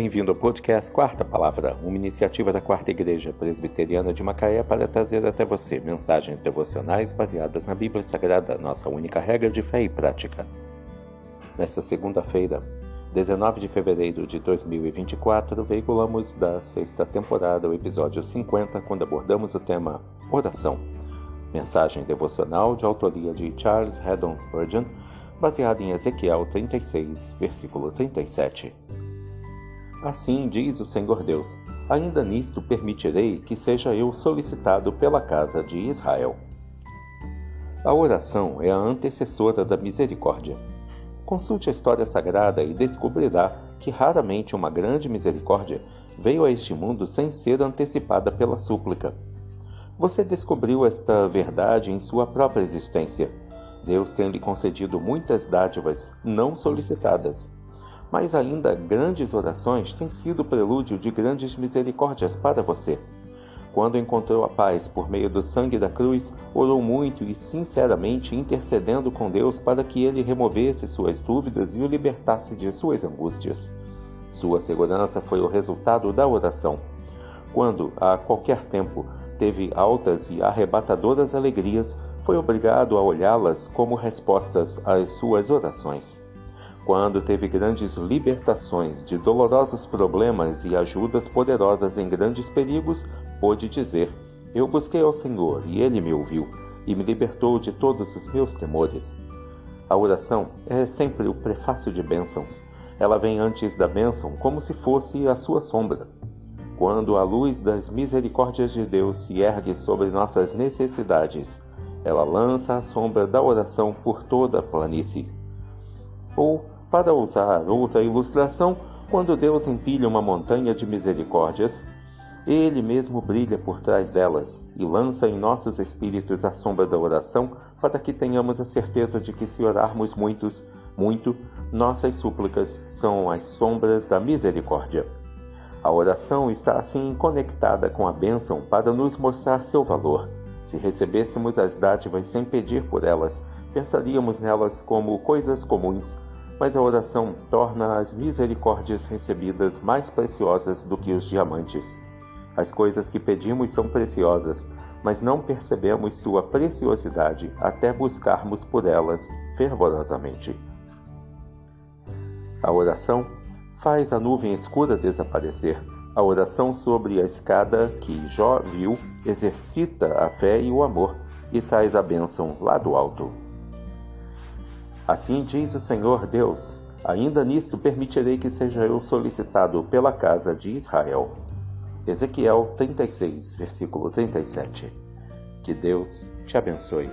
Bem-vindo ao podcast Quarta Palavra, uma iniciativa da Quarta Igreja Presbiteriana de Macaé para trazer até você mensagens devocionais baseadas na Bíblia Sagrada, nossa única regra de fé e prática. Nesta segunda-feira, 19 de fevereiro de 2024, veiculamos da sexta temporada o episódio 50, quando abordamos o tema Oração. Mensagem devocional de autoria de Charles Haddon Spurgeon, baseada em Ezequiel 36, versículo 37. Assim diz o Senhor Deus: Ainda nisto permitirei que seja eu solicitado pela casa de Israel. A oração é a antecessora da misericórdia. Consulte a história sagrada e descobrirá que raramente uma grande misericórdia veio a este mundo sem ser antecipada pela súplica. Você descobriu esta verdade em sua própria existência. Deus tem lhe concedido muitas dádivas não solicitadas mas ainda grandes orações têm sido prelúdio de grandes misericórdias para você. Quando encontrou a paz por meio do sangue da cruz, orou muito e sinceramente intercedendo com Deus para que ele removesse suas dúvidas e o libertasse de suas angústias. Sua segurança foi o resultado da oração. Quando, a qualquer tempo, teve altas e arrebatadoras alegrias, foi obrigado a olhá-las como respostas às suas orações. Quando teve grandes libertações de dolorosos problemas e ajudas poderosas em grandes perigos, pôde dizer: Eu busquei ao Senhor e ele me ouviu e me libertou de todos os meus temores. A oração é sempre o prefácio de bênçãos. Ela vem antes da bênção como se fosse a sua sombra. Quando a luz das misericórdias de Deus se ergue sobre nossas necessidades, ela lança a sombra da oração por toda a planície. Ou, para usar outra ilustração, quando Deus empilha uma montanha de misericórdias, ele mesmo brilha por trás delas e lança em nossos espíritos a sombra da oração, para que tenhamos a certeza de que, se orarmos muitos, muito, nossas súplicas são as sombras da misericórdia. A oração está assim conectada com a bênção para nos mostrar seu valor. Se recebêssemos as dádivas sem pedir por elas, pensaríamos nelas como coisas comuns mas a oração torna as misericórdias recebidas mais preciosas do que os diamantes. As coisas que pedimos são preciosas, mas não percebemos sua preciosidade até buscarmos por elas fervorosamente. A oração faz a nuvem escura desaparecer. A oração sobre a escada que Jó viu exercita a fé e o amor e traz a bênção lá do alto. Assim diz o Senhor Deus: Ainda nisto permitirei que seja eu solicitado pela casa de Israel. Ezequiel 36, versículo 37. Que Deus te abençoe.